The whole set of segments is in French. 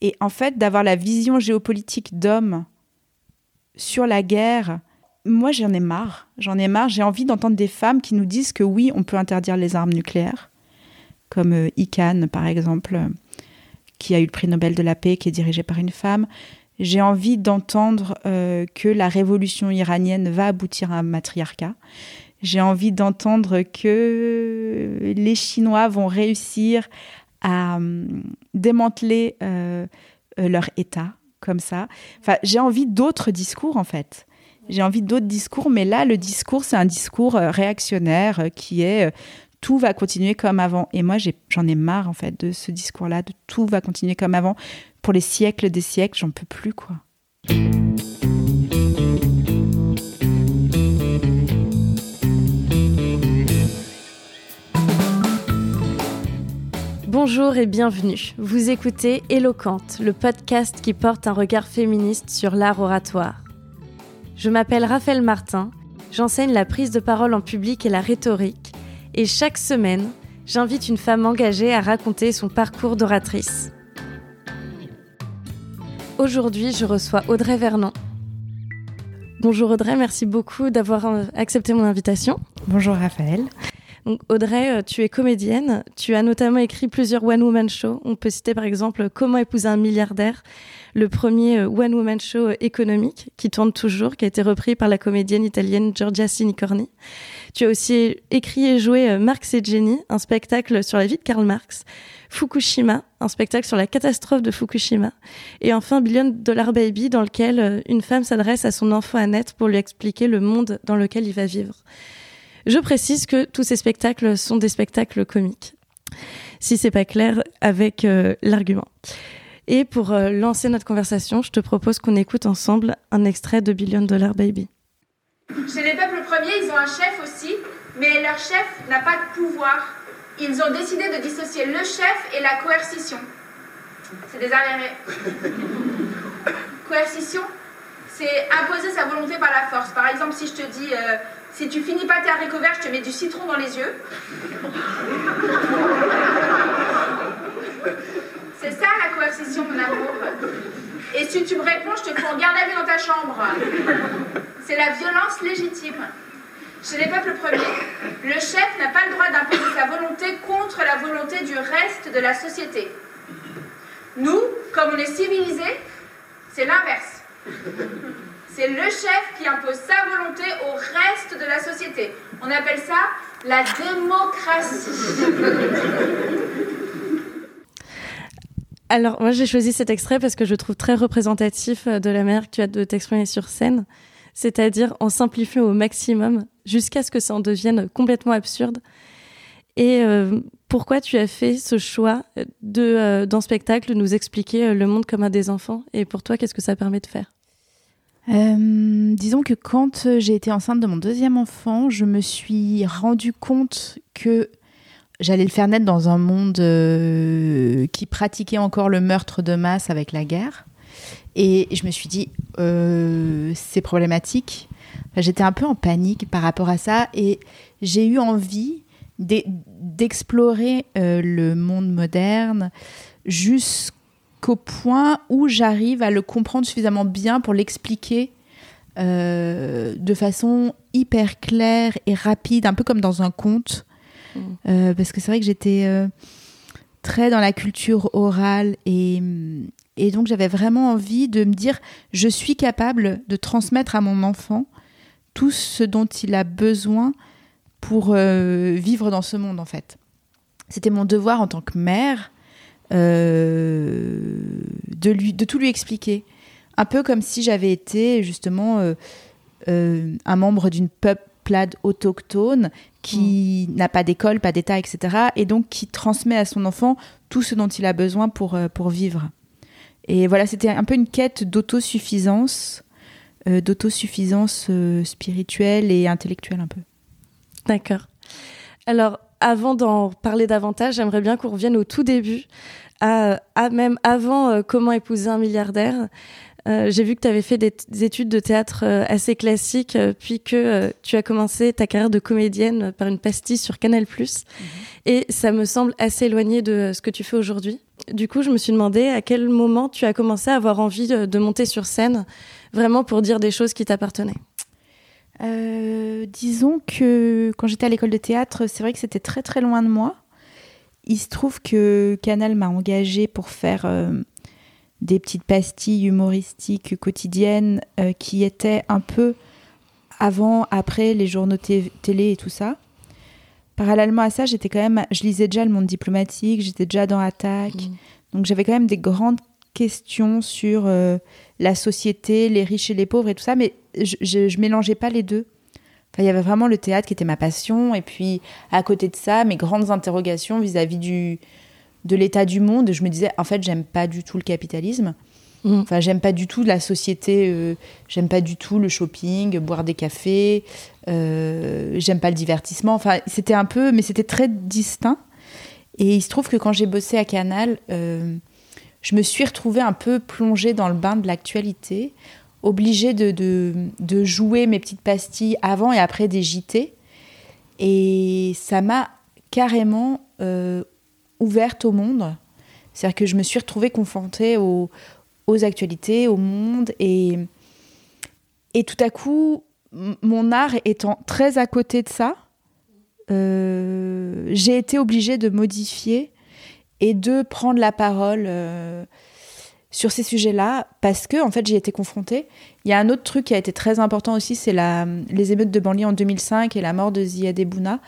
Et en fait, d'avoir la vision géopolitique d'hommes sur la guerre, moi j'en ai marre. J'en ai marre. J'ai envie d'entendre des femmes qui nous disent que oui, on peut interdire les armes nucléaires, comme euh, Ican par exemple, qui a eu le prix Nobel de la paix, qui est dirigé par une femme. J'ai envie d'entendre euh, que la révolution iranienne va aboutir à un matriarcat. J'ai envie d'entendre que les Chinois vont réussir à hum, démanteler euh, euh, leur État comme ça. Enfin, j'ai envie d'autres discours en fait. J'ai envie d'autres discours, mais là, le discours, c'est un discours réactionnaire qui est tout va continuer comme avant. Et moi, j'en ai, marre, en fait, de ce discours-là, de tout va continuer comme avant. Pour les siècles des siècles, j'en peux plus, quoi. Bonjour et bienvenue. Vous écoutez Éloquente, le podcast qui porte un regard féministe sur l'art oratoire. Je m'appelle Raphaël Martin, j'enseigne la prise de parole en public et la rhétorique et chaque semaine, j'invite une femme engagée à raconter son parcours d'oratrice. Aujourd'hui, je reçois Audrey Vernon. Bonjour Audrey, merci beaucoup d'avoir euh, accepté mon invitation. Bonjour Raphaël. Audrey, euh, tu es comédienne. Tu as notamment écrit plusieurs one-woman shows. On peut citer par exemple Comment épouser un milliardaire, le premier euh, one-woman show économique qui tourne toujours, qui a été repris par la comédienne italienne Giorgia Sinicorni. Tu as aussi écrit et joué euh, Marx et Jenny, un spectacle sur la vie de Karl Marx, Fukushima, un spectacle sur la catastrophe de Fukushima, et enfin Billion Dollar Baby, dans lequel euh, une femme s'adresse à son enfant Annette pour lui expliquer le monde dans lequel il va vivre. Je précise que tous ces spectacles sont des spectacles comiques, si c'est pas clair avec euh, l'argument. Et pour lancer notre conversation, je te propose qu'on écoute ensemble un extrait de Billion Dollar Baby. Chez les peuples premiers, ils ont un chef aussi, mais leur chef n'a pas de pouvoir. Ils ont décidé de dissocier le chef et la coercition. C'est des arriérés. coercition, c'est imposer sa volonté par la force. Par exemple, si je te dis, euh, si tu finis pas tes haricots verts, je te mets du citron dans les yeux. C'est ça la coercition, mon amour. Et si tu me réponds, je te fais en garde à vue dans ta chambre. C'est la violence légitime. Chez les peuples premiers, le chef n'a pas le droit d'imposer sa volonté contre la volonté du reste de la société. Nous, comme on est civilisés, c'est l'inverse. C'est le chef qui impose sa volonté au reste de la société. On appelle ça la démocratie. Alors, moi, j'ai choisi cet extrait parce que je trouve très représentatif de la manière que tu as de t'exprimer sur scène c'est-à-dire en simplifiant au maximum jusqu'à ce que ça en devienne complètement absurde. Et euh, pourquoi tu as fait ce choix de, euh, dans spectacle, nous expliquer euh, le monde comme un des enfants? Et pour toi, qu'est-ce que ça permet de faire? Disons que quand j'ai été enceinte de mon deuxième enfant, je me suis rendu compte que j'allais le faire naître dans un monde qui pratiquait encore le meurtre de masse avec la guerre. Et je me suis dit, euh, c'est problématique. J'étais un peu en panique par rapport à ça et j'ai eu envie d'explorer euh, le monde moderne jusqu'au point où j'arrive à le comprendre suffisamment bien pour l'expliquer euh, de façon hyper claire et rapide, un peu comme dans un conte. Mmh. parce que c'est vrai que j'étais très dans la culture orale et, et donc j'avais vraiment envie de me dire, je suis capable de transmettre à mon enfant tout ce dont il a besoin pour euh, vivre dans ce monde en fait. C'était mon devoir en tant que mère euh, de, lui, de tout lui expliquer. Un peu comme si j'avais été justement euh, un membre d'une peuplade autochtone qui mm. n'a pas d'école, pas d'État, etc. Et donc qui transmet à son enfant tout ce dont il a besoin pour, pour vivre. Et voilà, c'était un peu une quête d'autosuffisance, euh, d'autosuffisance euh, spirituelle et intellectuelle un peu. D'accord. Alors, avant d'en parler davantage, j'aimerais bien qu'on revienne au tout début, à, même avant euh, Comment épouser un milliardaire. J'ai vu que tu avais fait des, études de théâtre assez classiques, puis que tu as commencé ta carrière de comédienne par une pastille sur Canal+. Mhm. Et ça me semble assez éloigné de ce que tu fais aujourd'hui. du coup, je me suis demandé à quel moment tu as commencé à avoir envie de, monter sur scène, vraiment pour dire des choses qui t'appartenaient. Euh, disons que quand j'étais à l'école de théâtre, c'est vrai que c'était très très loin de moi. Il se trouve que Canal m'a engagée pour faire euh, des petites pastilles humoristiques quotidiennes euh, qui étaient un peu avant, après les journaux télé et tout ça. Parallèlement à ça, j'étais quand même, je lisais déjà le monde diplomatique, j'étais déjà dans Attaque, mmh. donc j'avais quand même des grandes questions sur euh, la société, les riches et les pauvres et tout ça, mais je, je, mélangeais pas les deux. Enfin, il y avait vraiment le théâtre qui était ma passion, et puis à côté de ça, mes grandes interrogations vis-à-vis du de l'état du monde. Je me disais, en fait, j'aime pas du tout le capitalisme. Mm. Enfin, j'aime pas du tout la société, euh, j'aime pas du tout le shopping, boire des cafés, euh, j'aime pas le divertissement. Enfin, c'était un peu, mais c'était très distinct. Et il se trouve que quand j'ai bossé à Canal, euh, je me suis retrouvée un peu plongée dans le bain de l'actualité, obligée de, jouer mes petites pastilles avant et après des JT. Et ça m'a carrément ouverte au monde. C'est-à-dire que je me suis retrouvée confrontée aux, actualités, au monde. Et, et tout à coup, mon art étant très à côté de ça, euh, j'ai été obligée de modifier et de prendre la parole euh, sur ces sujets-là parce que en fait j'ai été confrontée. Il y a un autre truc qui a été très important aussi, c'est les émeutes de banlieue en 2005 et la mort de Ziad Bouna,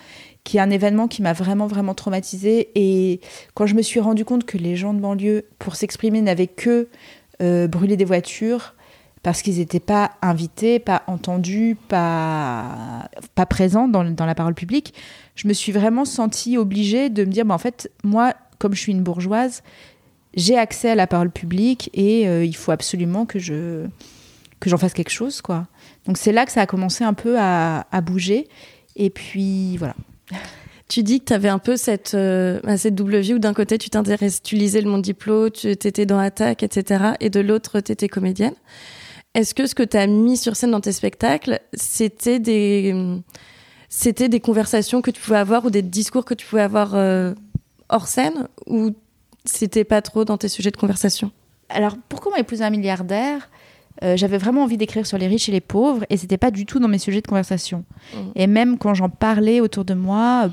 qui est un événement qui m'a vraiment vraiment traumatisée. Et quand je me suis rendu compte que les gens de banlieue, pour s'exprimer, n'avaient que euh, brûler des voitures parce qu'ils n'étaient pas invités, pas entendus, pas, pas présents dans, dans, la parole publique, je me suis vraiment sentie obligée de me dire, bah, en fait, moi, comme je suis une bourgeoise, j'ai accès à la parole publique et euh, il faut absolument que je que j'en fasse quelque chose, quoi. Donc c'est là que ça a commencé un peu à, bouger. Et puis voilà. Tu dis que tu avais un peu cette, euh, cette double vie où d'un côté tu t'intéresses, tu lisais le monde diplôme, tu étais dans Attaque, etc. Et de l'autre, tu étais comédienne. Est-ce que ce que tu as mis sur scène dans tes spectacles, c'était des, des conversations que tu pouvais avoir ou des discours que tu pouvais avoir euh, hors scène ou c'était pas trop dans tes sujets de conversation? Alors, pour comment épouser un milliardaire euh, j'avais vraiment envie d'écrire sur les riches et les pauvres et c'était pas du tout dans mes sujets de conversation. Mmh. Et même quand j'en parlais autour de moi,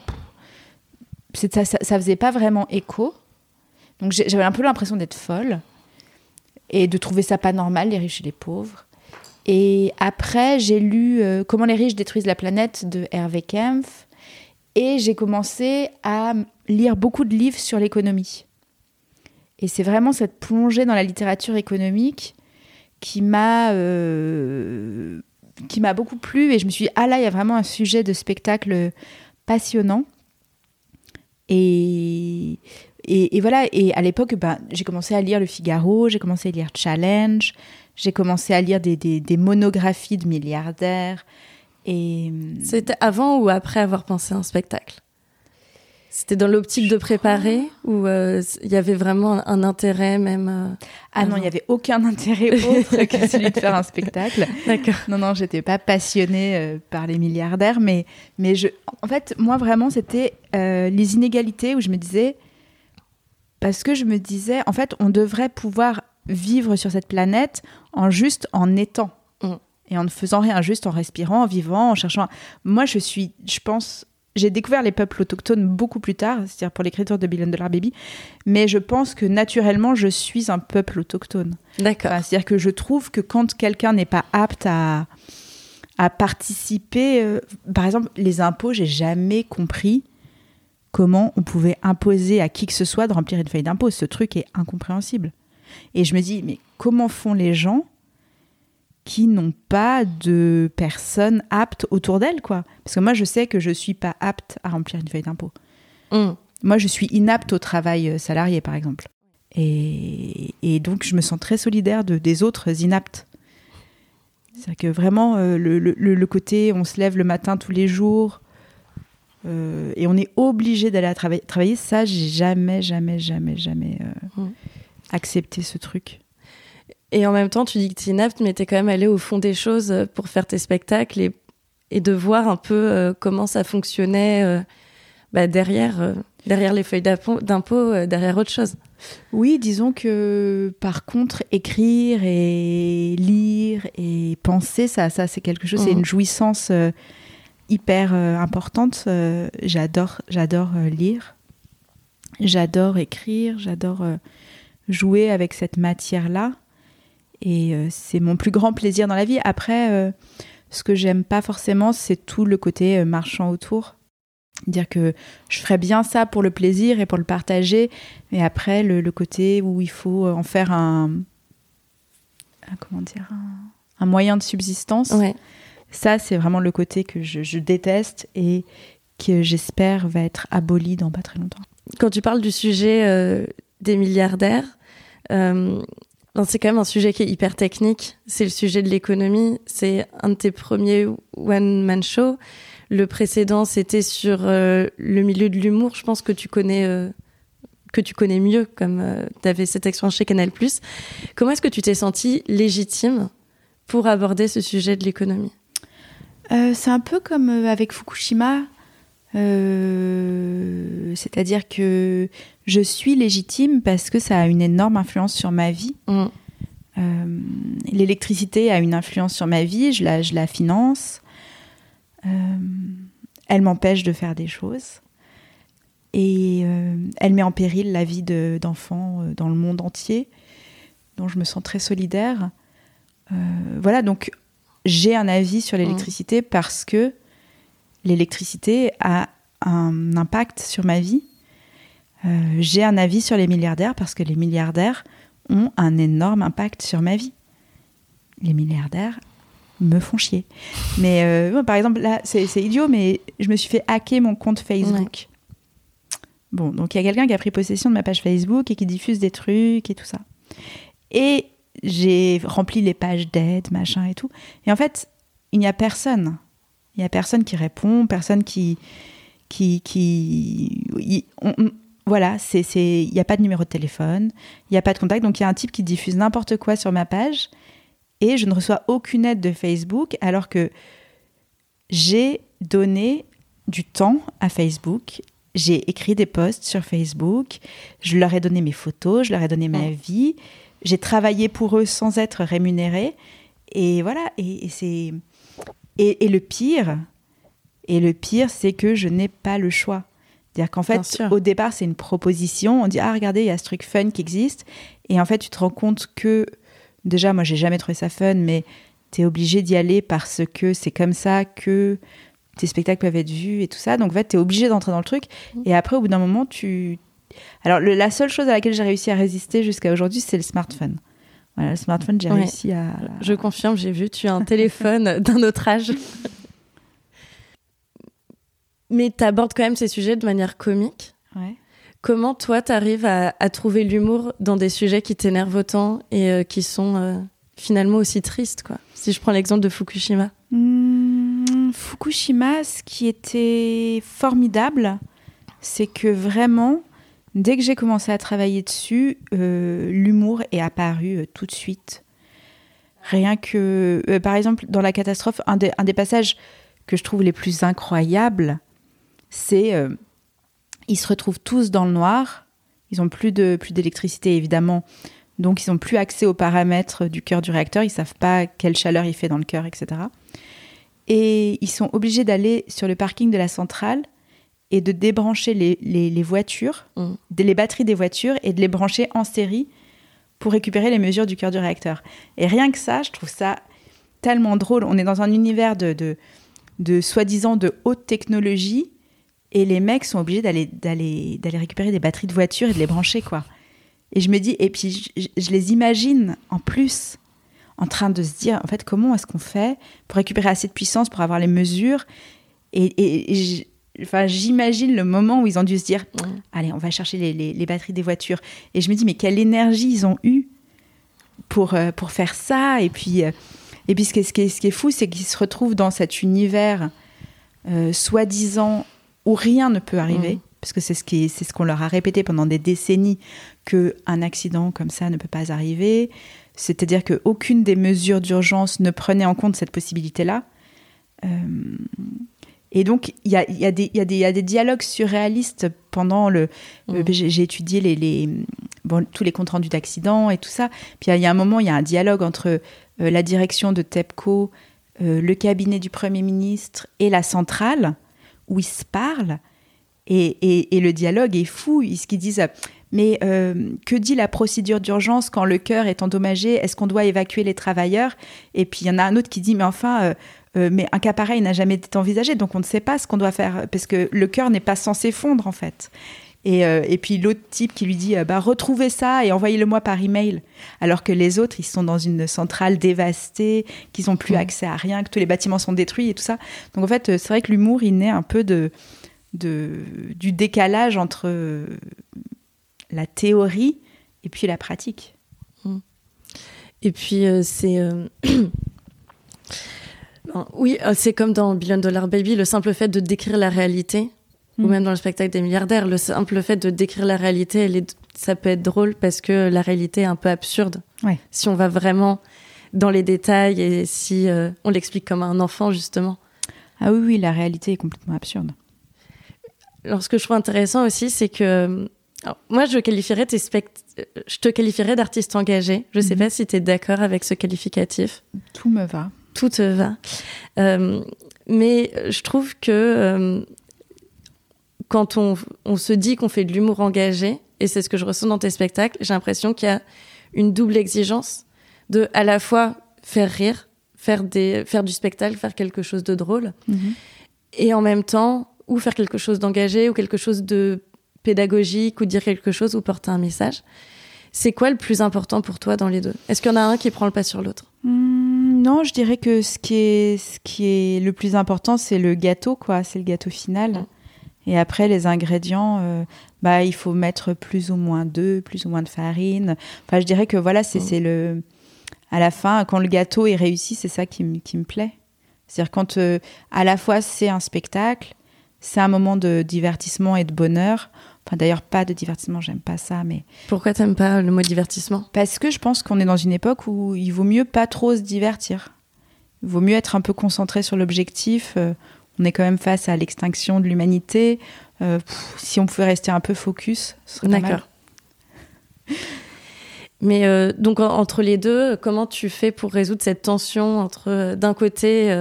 ça, ça, faisait pas vraiment écho. Donc j'avais un peu l'impression d'être folle et de trouver ça pas normal, les riches et les pauvres. Et après, j'ai lu euh, Comment les riches détruisent la planète de Hervé Kempf et j'ai commencé à lire beaucoup de livres sur l'économie. Et c'est vraiment cette plongée dans la littérature économique qui m'a euh, qui m'a beaucoup plu et je me suis dit, ah là, il y a vraiment un sujet de spectacle passionnant. Et, et, voilà, et à l'époque, ben, j'ai commencé à lire Le Figaro, j'ai commencé à lire Challenge, j'ai commencé à lire des, des, des monographies de milliardaires. Et... C'était avant ou après avoir pensé à un spectacle? C'était dans l'optique de préparer ou euh, il y avait vraiment un, intérêt même euh, Ah non, il n'y avait aucun intérêt autre que celui de faire un spectacle. D'accord. Non, non, j'étais pas passionnée euh, par les milliardaires, mais, mais je, en fait, moi vraiment, c'était les inégalités où je me disais, parce que je me disais, en fait, on devrait pouvoir vivre sur cette planète en juste en étant. Et en ne faisant rien, juste en respirant, en vivant, en cherchant. Moi, je suis, je pense, j'ai découvert les peuples autochtones beaucoup plus tard, c'est-à-dire pour l'écriture de Billion Dollar Baby, mais je pense que naturellement, je suis un peuple autochtone. D'accord. c'est-à-dire que je trouve que quand quelqu'un n'est pas apte à, à participer, euh, par exemple, les impôts, j'ai jamais compris comment on pouvait imposer à qui que ce soit de remplir une feuille d'impôt. Ce truc est incompréhensible. Et je me dis, mais comment font les gens qui n'ont pas de personnes aptes autour d'elles, quoi. Parce que moi, je sais que je suis pas apte à remplir une feuille d'impôt. Mm. Moi, je suis inapte au travail euh, salarié, par exemple. Et, et donc, je me sens très solidaire de, des autres inaptes. C'est que vraiment, euh, le, le, le, côté, on se lève le matin tous les jours euh, et on est obligé d'aller travailler, travailler ça, j'ai jamais, jamais, jamais, jamais mm. accepté ce truc. Et en même temps, tu dis que tu es inapte, mais tu es quand même allé au fond des choses euh, pour faire tes spectacles et, et de voir un peu euh, comment ça fonctionnait euh, bah, derrière, derrière les feuilles d'impôt, derrière autre chose. Oui, disons que par contre, écrire et lire et penser, ça, ça c'est quelque chose, c'est Mhm. une jouissance euh, hyper euh, importante. Euh, j'adore, j'adore lire, j'adore écrire, j'adore jouer avec cette matière-là. Et euh, c'est mon plus grand plaisir dans la vie. Après, euh, ce que j'aime pas forcément, c'est tout le côté euh, marchand autour. Dire que je ferais bien ça pour le plaisir et pour le partager, mais après, le, le côté où il faut en faire un. un- comment dire un, un moyen de subsistance, Ouais. ça, c'est vraiment le côté que je, je déteste et que j'espère va être aboli dans pas très longtemps. Quand tu parles du sujet euh, des milliardaires, euh, c'est quand même un sujet qui est hyper technique. C'est le sujet de l'économie. C'est un de tes premiers one-man show. Le précédent, c'était sur euh, le milieu de l'humour. Je pense que tu connais, euh, que tu connais mieux, comme tu avais cette expérience chez Canal+. Comment est-ce que tu t'es senti légitime pour aborder ce sujet de l'économie? Euh, c'est un peu comme euh, avec Fukushima. Euh, C'est-à-dire que je suis légitime parce que ça a une énorme influence sur ma vie. Mm. Euh, L'électricité a une influence sur ma vie, je la, je la finance. Euh, elle m'empêche de faire des choses. Et euh, elle met en péril la vie de- d'enfants dans le monde entier, dont je me sens très solidaire. Voilà, donc j'ai un avis sur l'électricité parce que l'électricité a un impact sur ma vie. Euh, j'ai un avis sur les milliardaires parce que les milliardaires ont un énorme impact sur ma vie. Les milliardaires me font chier. Mais euh, par exemple, là, c'est idiot, mais je me suis fait hacker mon compte Facebook. Bon, donc il y a quelqu'un qui a pris possession de ma page Facebook et qui diffuse des trucs et tout ça. Et j'ai rempli les pages d'aide, machin et tout. Et en fait, il n'y a personne. Il n'y a personne qui répond, personne qui. qui, qui on- voilà, c'est, c'est, il n'y a pas de numéro de téléphone, il n'y a pas de contact. Donc il y a un type qui diffuse n'importe quoi sur ma page et je ne reçois aucune aide de Facebook alors que j'ai donné du temps à Facebook. J'ai écrit des posts sur Facebook, je leur ai donné mes photos, je leur ai donné ma vie, j'ai travaillé pour eux sans être rémunérée. Et voilà, et, et c'est. Et, et le pire, et le pire, c'est que je n'ai pas le choix. C'est-à-dire qu'en fait, au départ, c'est une proposition. On dit ah regardez, il y a ce truc fun qui existe. Et en fait, tu te rends compte que déjà, moi, j'ai jamais trouvé ça fun, mais tu es obligé d'y aller parce que c'est comme ça que tes spectacles peuvent être vus et tout ça. Donc en fait, tu es obligé d'entrer dans le truc. Et après, au bout d'un moment, tu alors le- la seule chose à laquelle j'ai réussi à résister jusqu'à aujourd'hui, c'est le smartphone. Voilà, le smartphone, j'ai Ouais. réussi à. Je confirme, j'ai vu, tu as un téléphone d'un autre âge. Mais tu abordes quand même ces sujets de manière comique. Ouais. Comment toi, tu arrives à, à trouver l'humour dans des sujets qui t'énervent autant et euh, qui sont euh, finalement aussi tristes quoi? Si je prends l'exemple de Fukushima. Hmm, Fukushima, ce qui était formidable, c'est que vraiment, dès que j'ai commencé à travailler dessus, euh, l'humour est apparu tout de suite. Rien que, par exemple, dans la catastrophe, un des passages que je trouve les plus incroyables, c'est euh, ils se retrouvent tous dans le noir. Ils ont plus de plus d'électricité évidemment, donc ils n'ont plus accès aux paramètres du cœur du réacteur. Ils savent pas quelle chaleur il fait dans le cœur, etc. Et ils sont obligés d'aller sur le parking de la centrale et de débrancher les, les- les voitures, Mm. des- les batteries des voitures et de les brancher en série pour récupérer les mesures du cœur du réacteur. Et rien que ça, je trouve ça tellement drôle. On est dans un univers de, de, de soi-disant de haute technologie et les mecs sont obligés d'aller, d'aller, d'aller récupérer des batteries de voitures et de les brancher, quoi. Et je me dis, et puis je, je les imagine en plus en train de se dire, en fait, comment est-ce qu'on fait pour récupérer assez de puissance pour avoir les mesures? Et, et- et j'- enfin, j'imagine le moment où ils ont dû se dire, allez, on va chercher les, les- les batteries des voitures. Et je me dis, mais quelle énergie ils ont eu pour, euh, pour faire ça. Et puis, euh, et puis ce, qui est, ce, qui est, ce qui est fou, c'est qu'ils se retrouvent dans cet univers euh, soi-disant où rien ne peut arriver. Mhm. Parce que c'est ce qu'on leur a répété pendant des décennies, qu'un accident comme ça ne peut pas arriver. C'est-à-dire qu'aucune des mesures d'urgence ne prenait en compte cette possibilité-là. Euh, et donc, il y a, il y, a des- y, y a dialogues surréalistes pendant le. Euh, J'ai j'ai étudié les, les, bon, tous les comptes rendus d'accidents et tout ça. Puis il y a un moment, il y a un dialogue entre euh, la direction de TEPCO, euh, le cabinet du Premier ministre et la centrale, où ils se parlent. Et, et, le dialogue est fou. Ils, ce qu'ils disent, mais euh, que dit la procédure d'urgence quand le cœur est endommagé? Est-ce qu'on doit évacuer les travailleurs? Et puis il y en a un autre qui dit, mais enfin, mais un cas pareil n'a jamais été envisagé, donc on ne sait pas ce qu'on doit faire, parce que le cœur n'est pas censé fondre en fait. Euh, et, puis l'autre type qui lui dit euh, bah, retrouvez ça et envoyez-le moi par email. Alors que les autres, ils sont dans une centrale dévastée, qu'ils n'ont plus accès à rien, que tous les bâtiments sont détruits et tout ça. Donc en fait, c'est vrai que l'humour, il naît un peu de, de, du décalage entre la théorie et puis la pratique. Mmh. Et puis euh, c'est. oui, c'est comme dans Billion Dollar Baby, le simple fait de décrire la réalité ou mm. même dans le spectacle des milliardaires, le simple fait de décrire la réalité, elle est, ça peut être drôle parce que la réalité est un peu absurde. Si on va vraiment dans les détails et si euh, on l'explique comme un enfant, justement. Ah oui, oui, la réalité est complètement absurde. Alors, ce que je trouve intéressant aussi, c'est que moi, je qualifierais tes je te qualifierais d'artiste engagé. Je ne sais mm-hmm. pas si tu es d'accord avec ce qualificatif. Tout me va. Tout te va. Euh, mais je trouve que euh, quand on, se dit qu'on fait de l'humour engagé, et c'est ce que je ressens dans tes spectacles, j'ai l'impression qu'il y a une double exigence de à la fois faire rire, faire, des, faire du spectacle, faire quelque chose de drôle, mhm. et en même temps, ou faire quelque chose d'engagé, ou quelque chose de pédagogique, ou dire quelque chose, ou porter un message. C'est quoi le plus important pour toi dans les deux? Est-ce qu'il y en a un qui prend le pas sur l'autre? Hmm, Non, je dirais que ce qui est, ce qui est le plus important, c'est le gâteau, quoi. C'est le gâteau final. Mm. Et après, les ingrédients, euh, bah, il faut mettre plus ou moins d'œufs, plus ou moins de farine. Enfin, je dirais que voilà, c'est le. À la fin, quand le gâteau est réussi, c'est ça qui, me plaît. C'est-à-dire quand euh, à la fois c'est un spectacle, c'est un moment de divertissement et de bonheur. Enfin, d'ailleurs, pas de divertissement, j'aime pas ça, mais. Pourquoi t'aimes pas le mot divertissement? Parce que je pense qu'on est dans une époque où il vaut mieux pas trop se divertir. Il vaut mieux être un peu concentré sur l'objectif. Euh, on est quand même face à l'extinction de l'humanité. Euh, si on pouvait rester un peu focus, ce serait D'accord. Mais euh, donc entre les deux, comment tu fais pour résoudre cette tension entre euh, d'un côté,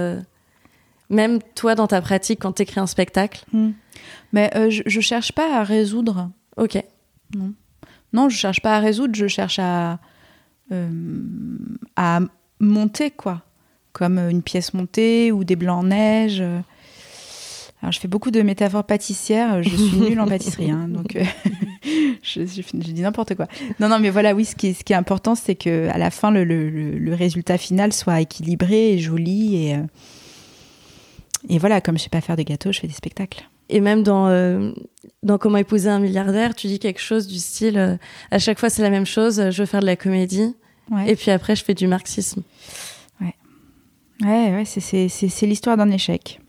même toi dans ta pratique quand tu écris un spectacle hmm. Mais je, je cherche pas à résoudre. Ok. Non. Non, je cherche pas à résoudre, je cherche à à monter quoi, comme une pièce montée ou des blancs en neige. Alors, je fais beaucoup de métaphores pâtissières. Je suis nulle en pâtisserie, hein, donc euh, je, dis n'importe quoi. Non, non, mais voilà, oui, ce qui est, ce qui est important, c'est que à la fin, le, le, le, résultat final soit équilibré et joli. Et, euh, et voilà, comme je sais pas faire de gâteaux, je fais des spectacles. Et même dans, euh, dans Comment épouser un milliardaire, tu dis quelque chose du style à chaque fois c'est la même chose, je veux faire de la comédie, et puis après je fais du marxisme. Ouais, ouais, ouais c'est l'histoire d'un échec.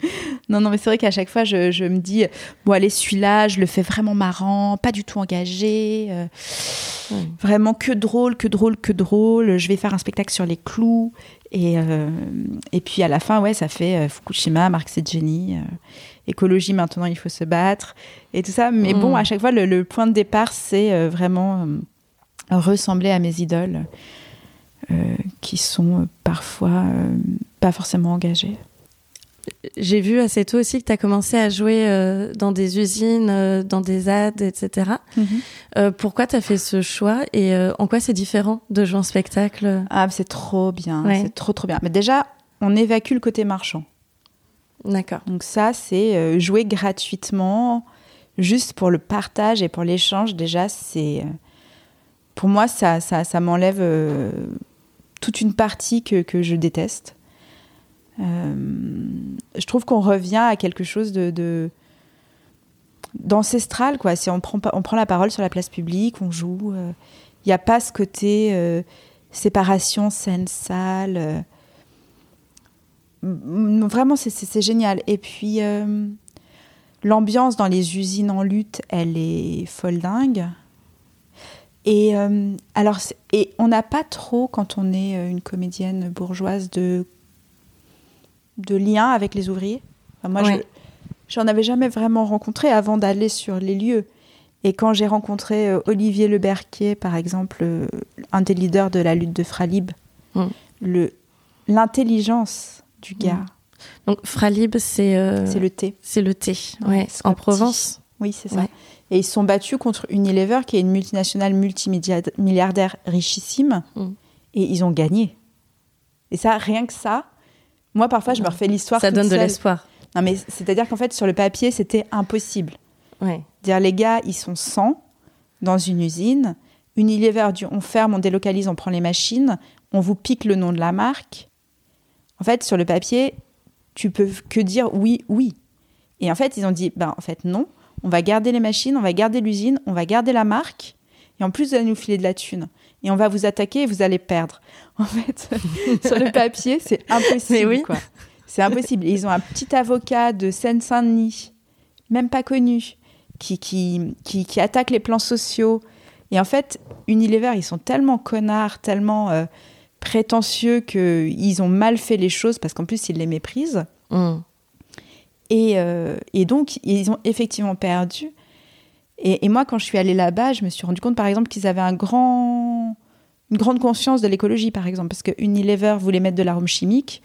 non, non, mais c'est vrai qu'à chaque fois, je, me dis, bon, allez, celui-là, je le fais vraiment marrant, pas du tout engagé, euh, vraiment que drôle, que drôle, que drôle. Je vais faire un spectacle sur les clous. Et, euh, et puis à la fin, ouais, ça fait euh, Fukushima, Marx et Jenny, écologie, maintenant il faut se battre, et tout ça. Mais bon, mm. à chaque fois, le, point de départ, c'est vraiment ressembler à mes idoles, qui sont parfois pas forcément engagées j'ai vu assez tôt aussi que tu as commencé à jouer euh, dans des usines, euh, dans des ads, etc. Mhm. Euh, pourquoi tu as fait ce choix et en quoi c'est différent de jouer en spectacle? Ah, c'est trop bien, c'est trop trop bien. Mais déjà, on évacue le côté marchand. D'accord. Donc ça, c'est jouer gratuitement, juste pour le partage et pour l'échange. Déjà, c'est pour moi, ça, ça, ça m'enlève toute une partie que, que je déteste. Euh, je trouve qu'on revient à quelque chose de, d'ancestral quoi. Si on prend on prend la parole sur la place publique on joue il euh, n'y a pas ce côté euh, séparation scène salle vraiment c'est génial. Et puis l'ambiance dans les usines en lutte elle est folle dingue. Et alors et on n'a pas trop quand on est une comédienne bourgeoise de de lien avec les ouvriers. moi, je j'en avais jamais vraiment rencontré avant d'aller sur les lieux. Et quand j'ai rencontré euh, Olivier Leberquier, par exemple, euh, un des leaders de la lutte de Fralib, Mm. le l'intelligence du gars, Donc Fralib, c'est euh, c'est le thé. c'est le thé, Ouais, en Provence. Oui, c'est ça. Ouais. Et ils se sont battus contre Unilever, qui est une multinationale multimilliardaire richissime, Mm. et ils ont gagné. Et ça, rien que ça, moi parfois je me refais l'histoire. Ça donne de l'espoir. Non, mais c'est-à-dire qu'en fait, sur le papier, c'était impossible. Ouais. Dire les gars, ils sont 100 dans une usine. Unilever on ferme, on délocalise, on prend les machines, on vous pique le nom de la marque. En fait, sur le papier, tu peux que dire oui, oui. Et en fait, ils ont dit ben en fait non, on va garder les machines, on va garder l'usine, on va garder la marque et en plus vous allez nous filer de la thune et on va vous attaquer et vous allez perdre. En fait, sur le papier, c'est impossible Mais oui. quoi. C'est impossible. Et ils ont un petit avocat de Seine-Saint-Denis, même pas connu, qui, qui, qui, qui attaque les plans sociaux. Et en fait, Unilever, ils sont tellement connards, tellement euh, prétentieux qu'ils ont mal fait les choses parce qu'en plus, ils les méprisent. Mm. Et, euh, et donc, ils ont effectivement perdu. Et, et moi, quand je suis allée là-bas, je me suis rendu compte, par exemple, qu'ils avaient un grand, une grande conscience de l'écologie, par exemple, parce que Unilever voulait mettre de l'arôme chimique,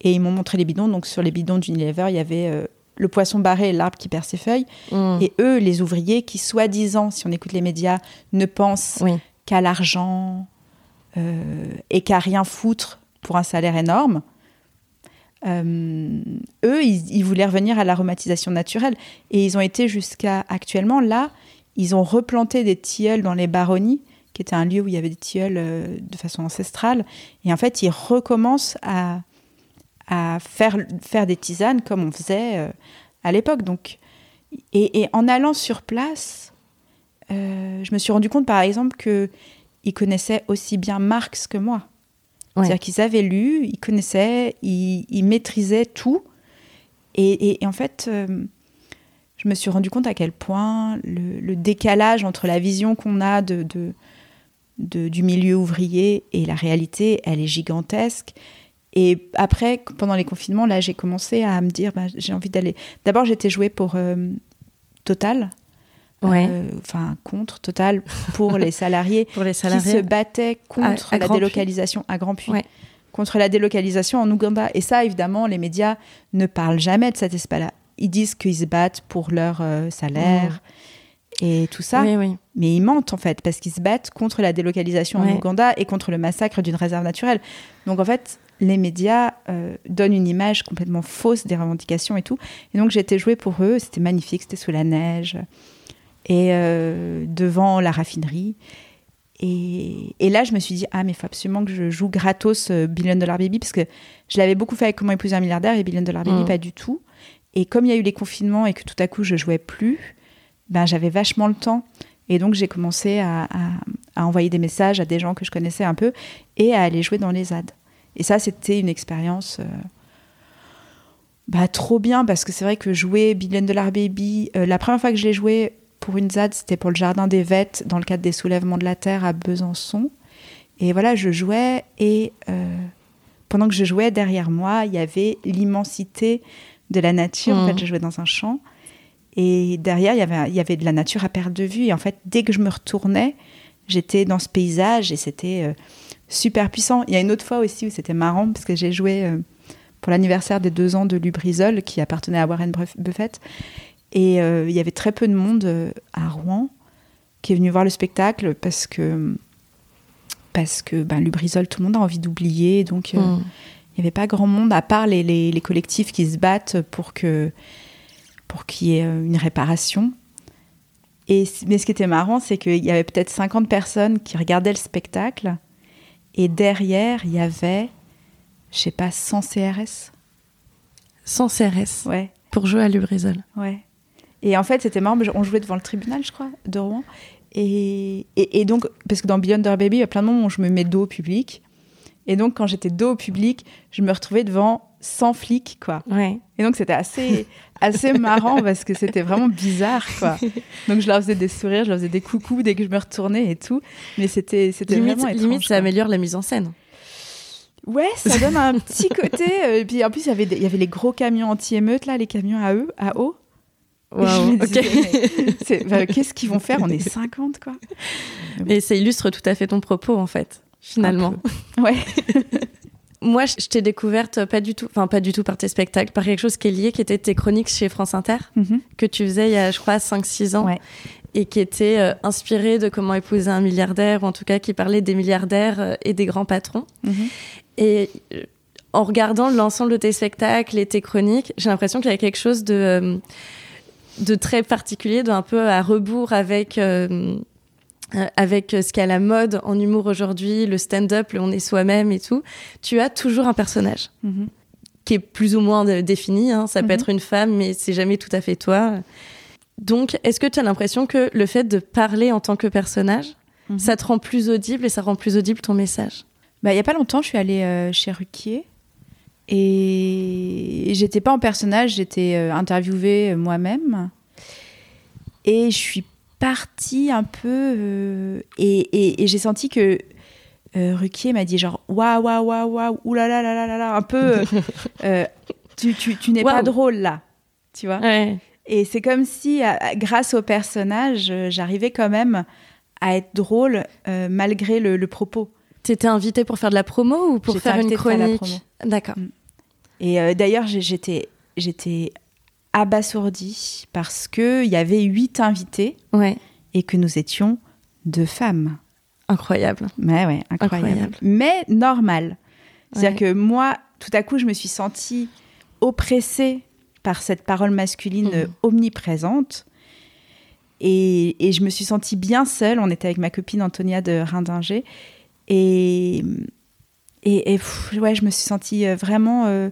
et ils m'ont montré les bidons. Donc, sur les bidons d'Unilever, il y avait euh, le poisson barré et l'arbre qui perd ses feuilles. Mm. Et eux, les ouvriers, qui soi-disant, si on écoute les médias, ne pensent Oui. qu'à l'argent euh, et qu'à rien foutre pour un salaire énorme. Euh, eux, ils, voulaient revenir à l'aromatisation naturelle. Et ils ont été jusqu'à actuellement, là, ils ont replanté des tilleuls dans les baronnies, qui était un lieu où il y avait des tilleuls euh, de façon ancestrale. Et en fait, ils recommencent à, faire, faire des tisanes comme on faisait euh, à l'époque. Donc, et, et en allant sur place, je me suis rendu compte, par exemple, que ils connaissaient aussi bien Marx que moi. C'est-à-dire qu'ils avaient lu, ils connaissaient, ils, maîtrisaient tout. Et, en fait, euh, je me suis rendu compte à quel point le, décalage entre la vision qu'on a de- du milieu ouvrier et la réalité, elle est gigantesque. Et après, pendant les confinements, là, j'ai commencé à me dire, bah, j'ai envie d'aller. D'abord, j'étais jouée pour euh, Total, Ouais. euh, enfin contre Total pour les salariés Pour les qui se battaient contre À- à la délocalisation à Grand Ouais. contre la délocalisation en Ouganda. Et ça, évidemment, les médias ne parlent jamais de cet aspect-là. Ils disent qu'ils se battent pour leur euh, salaire et tout ça, Oui, oui. mais ils mentent en fait parce qu'ils se battent contre la délocalisation en. Ouganda et contre le massacre d'une réserve naturelle. Donc en fait, les médias euh, donnent une image complètement fausse des revendications et tout. Et donc j'étais jouée pour eux, c'était magnifique, c'était sous la neige et euh, devant la raffinerie. Et, et là, je me suis dit, ah, mais il faut absolument que je joue gratos euh, Billion Dollar Baby, parce que je l'avais beaucoup fait avec Comment épouser un milliardaire et Billion Dollar Baby, Mm. pas du tout. Et comme il y a eu les confinements et que tout à coup, je jouais plus, ben, j'avais vachement le temps. Et donc, j'ai commencé à, à- à envoyer des messages à des gens que je connaissais un peu et à aller jouer dans les ZAD. Et ça, c'était une expérience euh, bah, trop bien parce que c'est vrai que jouer Billion Dollar Baby, euh, la première fois que je l'ai joué pour une ZAD, c'était pour le Jardin des Vêtes dans le cadre des soulèvements de la Terre à Besançon. Et voilà, je jouais et euh, pendant que je jouais, derrière moi, il y avait l'immensité de la nature. En fait, je jouais dans un champ. Et derrière, il y, avait, il y avait de la nature à perte de vue. Et en fait, dès que je me retournais, j'étais dans ce paysage et c'était euh, super puissant. Il y a une autre fois aussi où c'était marrant parce que j'ai joué euh, pour l'anniversaire des deux ans de Lubrizol qui appartenait à Warren Buff- Buffett. Et euh, il y avait très peu de monde euh, à Rouen qui est venu voir le spectacle parce que, parce que ben, Lubrizol, tout le monde a envie d'oublier. Donc, euh, Mm. il n'y avait pas grand monde, à part les, les- les collectifs qui se battent pour que pour qu'il y ait une réparation. Et, mais ce qui était marrant, c'est qu'il y avait peut-être 50 personnes qui regardaient le spectacle, et derrière, il y avait, je sais pas, 100 CRS. Sans CRS. Ouais, Pour jouer à Lubrizol. ouais. Et en fait, c'était marrant, on jouait devant le tribunal, je crois, de Rouen. Et, et, et donc, parce que dans Beyond the Baby, il y a plein de moments où je me mets dos au public. Et donc, quand j'étais dos au public, je me retrouvais devant 100 flics, quoi. Ouais. Et donc c'était assez, assez marrant parce que c'était vraiment bizarre, quoi. Donc je leur faisais des sourires, je leur faisais des coucous dès que je me retournais et tout. Mais c'était, c'était Limite, vraiment étrange. limite ça quoi. améliore la mise en scène. Ouais, ça donne un petit côté. euh, et puis en plus, il y avait des- il y avait les gros camions anti-émeutes, là, les camions à eux, à eau. Wow, bah, Qu'est-ce qu'ils vont faire? On est 50, quoi. Mais ça illustre tout à fait ton propos, en fait, finalement. Ouais. Moi, je t'ai découverte pas du tout, enfin pas du tout par tes spectacles, par quelque chose qui est lié, qui était tes chroniques chez France Inter, Mhm. que tu faisais il y a, je crois, 5-6 ans, Ouais. et qui était euh, inspiré de comment épouser un milliardaire, ou en tout cas qui parlait des milliardaires euh, et des grands patrons. Mhm. Et euh, en regardant l'ensemble de tes spectacles et tes chroniques, j'ai l'impression qu'il y a quelque chose de, euh, de très particulier, d'un peu à rebours avec, euh, euh, avec ce qui est à la mode en humour aujourd'hui, le stand-up, le on est soi-même et tout. Tu as toujours un personnage Mhm. qui est plus ou moins défini. hein. Ça peut Mhm. être une femme, mais c'est jamais tout à fait toi. Donc, est-ce que tu as l'impression que le fait de parler en tant que personnage, Mhm. ça te rend plus audible et ça rend plus audible ton message? Bah, il y a pas longtemps, je suis allée euh, chez Ruquier et j'étais pas en personnage, j'étais euh, interviewée euh, moi-même. Et je suis partie un peu euh, et, et- et j'ai senti que euh, Ruquier m'a dit genre waouh waouh waouh waouh oulala là là là là un peu euh, tu, tu, tu n'es pas drôle là tu vois Ouais. et c'est comme si, à- grâce au personnage, j'arrivais quand même à être drôle malgré le, le propos. T'étais invitée pour faire de la promo ou pour faire une chronique. D'accord. Et euh, d'ailleurs, j'étais, j'étais abasourdie parce qu'il y avait huit invités Ouais. et que nous étions deux femmes. Incroyable. Ouais, ouais, incroyable. Incroyable. Mais normal. C'est-à-dire Ouais. que moi, tout à coup, je me suis sentie oppressée par cette parole masculine Mhm. omniprésente. Et, et je me suis sentie bien seule. On était avec ma copine Antonia de Rindinger. Et, et, ouais, je me suis sentie euh, vraiment euh,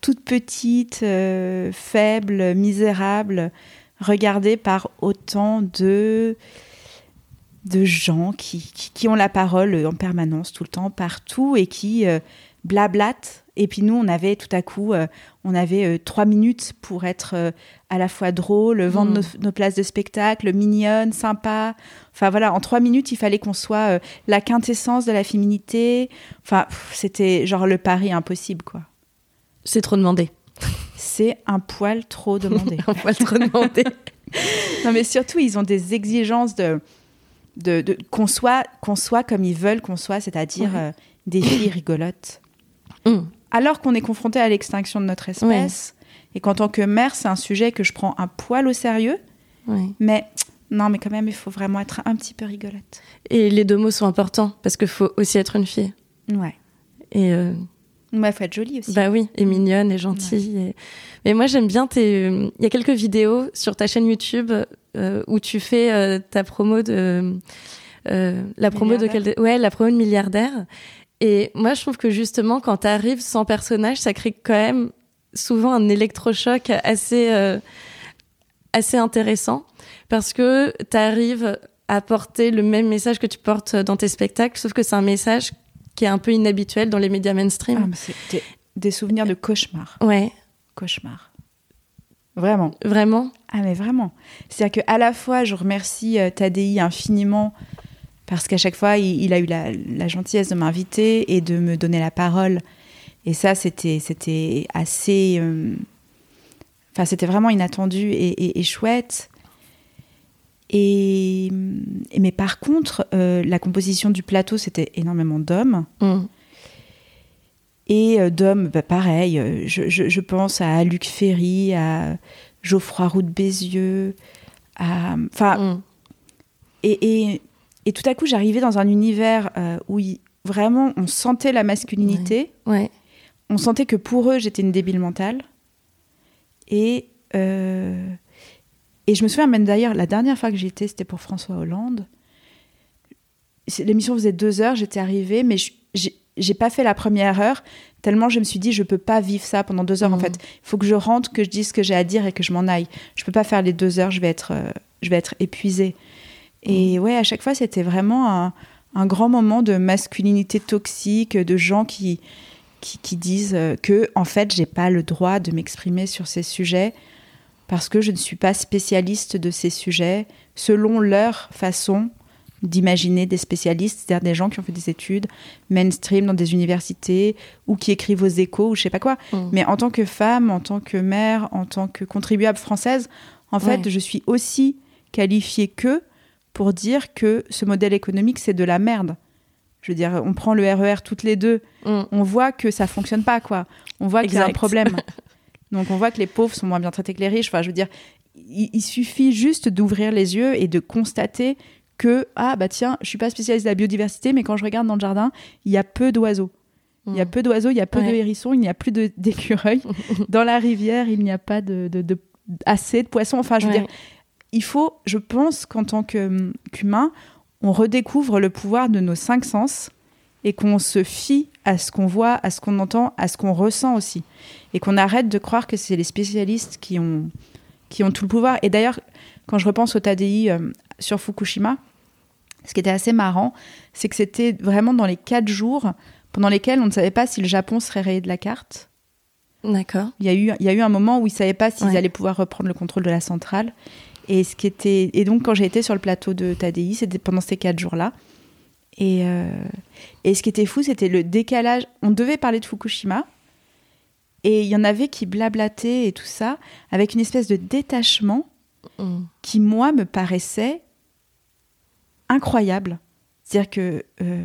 toute petite, euh, faible, misérable, regardée par autant de, de gens qui, qui, qui ont la parole en permanence, tout le temps, partout, et qui blablatent. Et puis nous, on avait tout à coup, euh, on avait euh, trois minutes pour être euh, à la fois drôle, vendre Mm. nos, nos places de spectacle, mignonne, sympa. Enfin voilà, en trois minutes, il fallait qu'on soit la quintessence de la féminité. Enfin, c'était genre le pari impossible, quoi. C'est trop demandé. C'est un poil trop demandé. On va trop demander. non, mais surtout, ils ont des exigences de, de, de- qu'on soit, qu'on soit comme ils veulent qu'on soit, c'est-à-dire Ouais. des filles rigolotes. Hum. Alors qu'on est confronté à l'extinction de notre espèce, et qu'en tant que mère, c'est un sujet que je prends un poil au sérieux, mais non, mais quand même, il faut vraiment être un petit peu rigolote. Et les deux mots sont importants parce qu'il faut aussi être une fille. Ouais. Et euh, Il faut être jolie aussi. Bah oui, et mignonne et gentille. et- Mais moi j'aime bien tes. Il y a quelques vidéos sur ta chaîne YouTube euh, où tu fais euh, ta promo de euh, la promo de quel... ouais la promo de milliardaire. Et moi je trouve que justement quand tu arrives sans personnage, ça crée quand même souvent un électrochoc assez euh, assez intéressant parce que tu arrives à porter le même message que tu portes dans tes spectacles, sauf que c'est un message qui est un peu inhabituel dans les médias mainstream. Ah, mais des souvenirs de cauchemar. Ouais, Cauchemar. Vraiment. vraiment. Ah mais vraiment. C'est-à-dire qu'à la fois, je remercie euh, Tadei infiniment parce qu'à chaque fois, il, il a eu la, la gentillesse de m'inviter et de me donner la parole. Et ça, c'était c'était assez... euh, Enfin, c'était vraiment inattendu et, et- et chouette. Et, et- mais par contre, euh, la composition du plateau, c'était énormément d'hommes. Mm. Et euh, d'hommes, bah, pareil, je, je- je pense à Luc Ferry, à Geoffroy Roux de Bézieux, à... Enfin, Mm. et, et, tout à coup, j'arrivais dans un univers euh, où il- vraiment on sentait la masculinité, Ouais. on sentait que pour eux, j'étais une débile mentale. Et, euh, et je me souviens même d'ailleurs, la dernière fois que j'y étais, c'était pour François Hollande. L'émission faisait deux heures, j'étais arrivée, mais je- j'ai pas fait la première heure, tellement je me suis dit, je peux pas vivre ça pendant deux heures. En fait, il faut que je rentre, que je dise ce que j'ai à dire et que je m'en aille. Je peux pas faire les deux heures, je vais être, euh, je vais être épuisée. Et ouais, à chaque fois, c'était vraiment un, un grand moment de masculinité toxique, de gens qui, qui, qui disent euh, que en fait j'ai pas le droit de m'exprimer sur ces sujets parce que je ne suis pas spécialiste de ces sujets selon leur façon d'imaginer des spécialistes, c'est-à-dire des gens qui ont fait des études mainstream dans des universités ou qui écrivent aux échos ou je sais pas quoi. Mm. Mais en tant que femme, en tant que mère, en tant que contribuable française, En fait, je suis aussi qualifiée qu'eux pour dire que ce modèle économique, c'est de la merde. Je veux dire, on prend le RER toutes les deux, Mm. on voit que ça fonctionne pas, quoi. On voit qu'il y a un problème. Donc on voit que les pauvres sont moins bien traités que les riches. Enfin, je veux dire, il, il suffit juste d'ouvrir les yeux et de constater que ah bah tiens, je suis pas spécialiste de la biodiversité, mais quand je regarde dans le jardin, il y a peu d'oiseaux. Il y a Mm. peu d'oiseaux, il y a peu de hérissons, il n'y a plus de- d'écureuils. dans la rivière, il n'y a pas de, de- de- assez de poissons. Enfin, je veux Ouais. dire, il faut, je pense qu'en tant que- qu'humain, on redécouvre le pouvoir de nos cinq sens et qu'on se fie à ce qu'on voit, à ce qu'on entend, à ce qu'on ressent aussi. Et qu'on arrête de croire que c'est les spécialistes qui ont, qui ont tout le pouvoir. Et d'ailleurs, quand je repense au TADI euh, sur Fukushima, ce qui était assez marrant, c'est que c'était vraiment dans les quatre jours pendant lesquels on ne savait pas si le Japon serait rayé de la carte. D'accord. Il y a eu, il y a eu un moment où ils ne savaient pas s'ils Ouais. allaient pouvoir reprendre le contrôle de la centrale. Et, ce qui était, et donc, quand j'ai été sur le plateau de Tadi, c'était pendant ces quatre jours-là. Et, euh, et ce qui était fou, c'était le décalage. On devait parler de Fukushima. Et il y en avait qui blablataient et tout ça, avec une espèce de détachement Mm. qui, moi, me paraissait incroyable. C'est-à-dire que euh,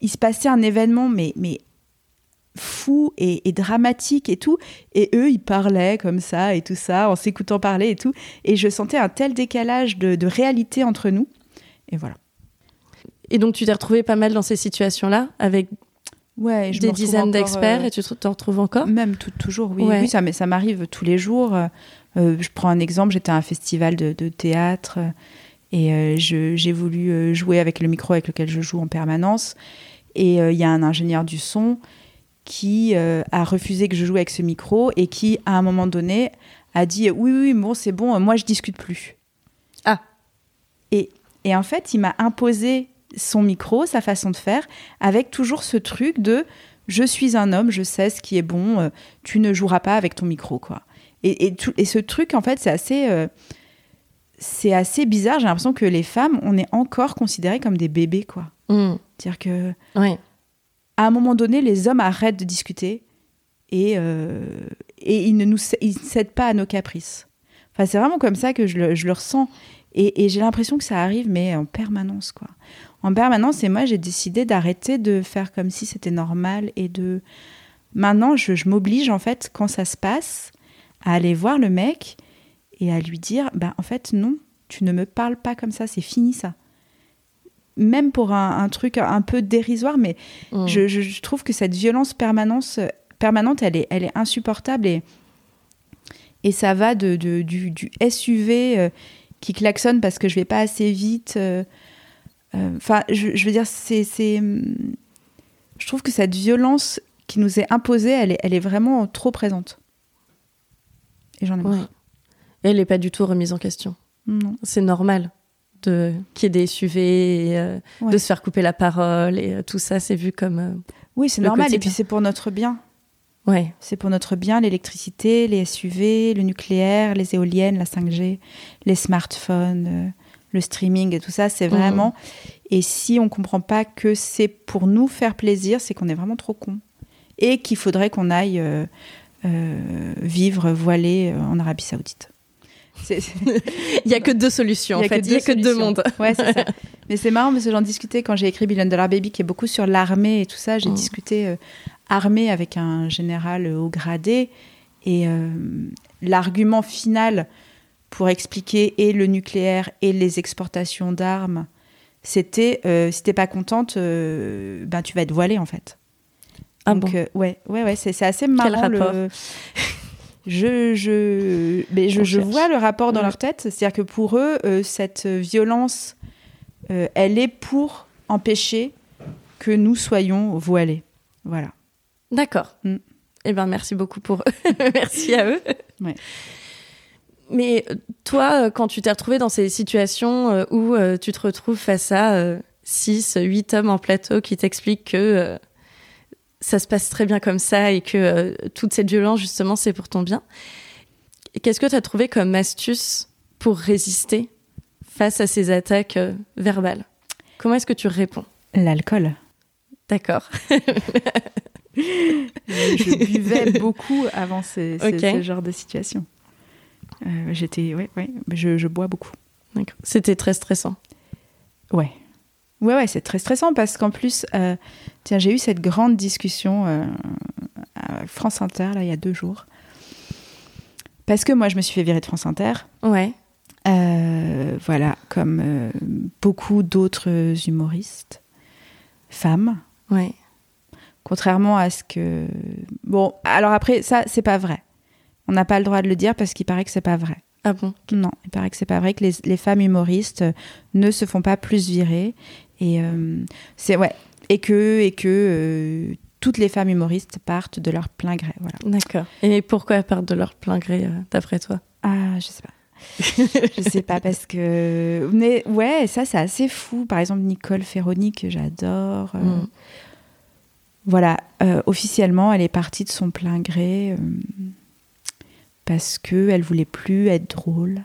il se passait un événement, mais, mais fou et, et dramatique et tout, et eux, ils parlaient comme ça et tout ça, en s'écoutant parler et tout, et je sentais un tel décalage de, de réalité entre nous. Et voilà. Et donc, tu t'es retrouvé pas mal dans ces situations-là, avec Ouais, je des dizaines d'experts, euh, et tu te retrouves encore? Même tout- toujours, oui. Ouais. Oui, ça, mais ça m'arrive tous les jours. Euh, je prends un exemple, j'étais à un festival de, de théâtre et euh, j'ai voulu jouer avec le micro avec lequel je joue en permanence. Et il y a un ingénieur du son qui euh, a refusé que je joue avec ce micro et qui, à un moment donné, a dit Oui, oui, bon, c'est bon, euh, moi je discute plus. Ah. Et, et en fait, il m'a imposé son micro, sa façon de faire, avec toujours ce truc de je suis un homme, je sais ce qui est bon, euh, tu ne joueras pas avec ton micro, quoi. Et, et, tout- et ce truc, en fait, c'est assez, euh, c'est assez bizarre. J'ai l'impression que les femmes, on est encore considérées comme des bébés, quoi. Mm. C'est-à-dire que Ouais. À un moment donné, les hommes arrêtent de discuter et, euh, et ils ne nous ils cèdent pas à nos caprices. Enfin, c'est vraiment comme ça que je le, je le ressens. Et, et j'ai l'impression que ça arrive, mais en permanence, quoi. En permanence, et moi, j'ai décidé d'arrêter de faire comme si c'était normal et de... Maintenant, je, je m'oblige, en fait, quand ça se passe, à aller voir le mec et à lui dire, bah, en fait, non, tu ne me parles pas comme ça, c'est fini, ça. Même pour un, un truc un peu dérisoire, mais Mm. je, je- je trouve que cette violence permanence, permanente, elle est, elle est insupportable et, et ça va de, de- du, du SUV euh, qui klaxonne parce que je vais pas assez vite. euh, euh, Enfin, je, je veux dire, c'est, hum, je trouve que cette violence qui nous est imposée, elle est, elle est vraiment trop présente. Et j'en ai marre. Ouais. Elle n'est pas du tout remise en question. C'est normal de qu'il y ait des SUV, et, euh, Ouais. de se faire couper la parole et euh, tout ça, c'est vu comme. euh, Oui, c'est normal. Et puis c'est pour notre bien. Ouais. C'est pour notre bien, l'électricité, les SUV, le nucléaire, les éoliennes, la 5G, les smartphones, le streaming et tout ça, c'est Mhm. vraiment... Et si on comprend pas que c'est pour nous faire plaisir, c'est qu'on est vraiment trop con. Et qu'il faudrait qu'on aille vivre voilé en Arabie Saoudite. Il y a que deux solutions, en fait. Il y a que deux mondes. Ouais, c'est ça. Mais c'est marrant parce que j'en discutais quand j'ai écrit Billion Dollar Baby, qui est beaucoup sur l'armée et tout ça. J'ai Mm. discuté euh, armée avec un général euh, haut gradé. Et euh, l'argument final pour expliquer et le nucléaire et les exportations d'armes, c'était euh, si t'es pas contente, euh, ben tu vas être voilée en fait. Ah Donc, bon? ouais, ouais, ouais, c'est assez marrant. rapport? le... Je, je, mais je, je vois le rapport dans Ouais. leur tête. C'est-à-dire que pour eux, euh, cette violence, euh, elle est pour empêcher que nous soyons voilés. Voilà. D'accord. Mm. Eh ben, merci beaucoup pour eux. merci à eux. Ouais. Mais euh, toi, quand tu t'es retrouvé dans ces situations où tu te retrouves face à 6, 8 hommes en plateau qui t'expliquent que ça se passe très bien comme ça et que euh, toute cette violence, justement, c'est pour ton bien, qu'est-ce que tu as trouvé comme astuce pour résister face à ces attaques euh, verbales? Comment est-ce que tu réponds? L'alcool. D'accord. je buvais beaucoup avant ces, ces- ce genre de situation. Euh, J'étais, ouais, ouais, je, je bois beaucoup. C'était très stressant. Ouais. Ouais, ouais, c'est très stressant parce qu'en plus, euh, tiens, j'ai eu cette grande discussion euh, à France Inter, là, il y a deux jours. Parce que moi, je me suis fait virer de France Inter. Ouais. Euh, voilà, comme beaucoup d'autres humoristes, femmes. Ouais. Contrairement à ce que. Bon, alors après, ça, c'est pas vrai. On n'a pas le droit de le dire parce qu'il paraît que c'est pas vrai. Ah bon? Non, il paraît que c'est pas vrai que les, les femmes humoristes ne se font pas plus virer et euh, c'est ouais et que et que euh, toutes les femmes humoristes partent de leur plein gré. Voilà. D'accord. Et pourquoi elles partent de leur plein gré, euh, d'après toi? Ah, je sais pas. je sais pas parce que mais ouais, ça c'est assez fou. Par exemple, Nicole Ferroni que j'adore. euh, Mm. Voilà, euh, officiellement, elle est partie de son plein gré euh, parce que elle voulait plus être drôle.